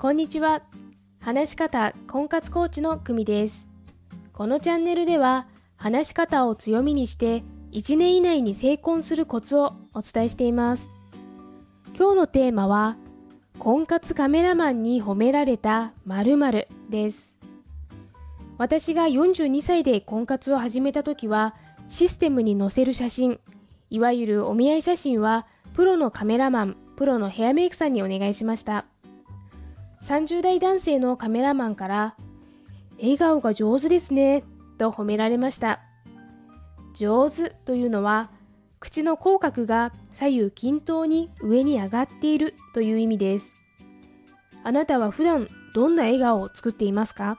こんにちは。話し方婚活コーチの久美です。このチャンネルでは、話し方を強みにして、1年以内に成婚するコツをお伝えしています。今日のテーマは、婚活カメラマンに褒められた〇〇です。私が42歳で婚活を始めた時は、システムに載せる写真、いわゆるお見合い写真は、プロのカメラマン、プロのヘアメイクさんにお願いしました。30代男性のカメラマンから、笑顔が上手ですね、と褒められました。上手というのは、口の口角が左右均等に上に上がっているという意味です。あなたは普段どんな笑顔を作っていますか？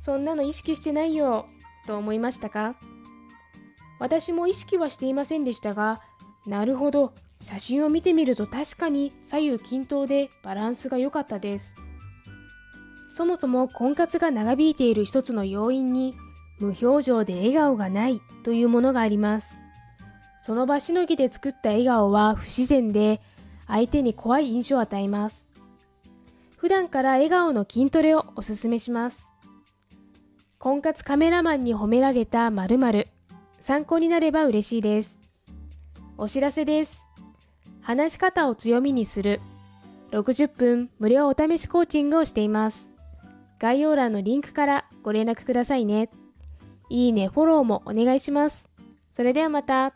そんなの意識してないよ、と思いましたか？私も意識はしていませんでしたが、なるほど、写真を見てみると確かに左右均等でバランスが良かったです。そもそも婚活が長引いている一つの要因に、無表情で笑顔がないというものがあります。その場しのぎで作った笑顔は不自然で、相手に怖い印象を与えます。普段から笑顔の筋トレをおすすめします。婚活カメラマンに褒められた〇〇参考になれば嬉しいです。お知らせです。話し方を強みにする60分無料お試しコーチングをしています。概要欄のリンクからご連絡くださいね。いいね、フォローもお願いします。それではまた。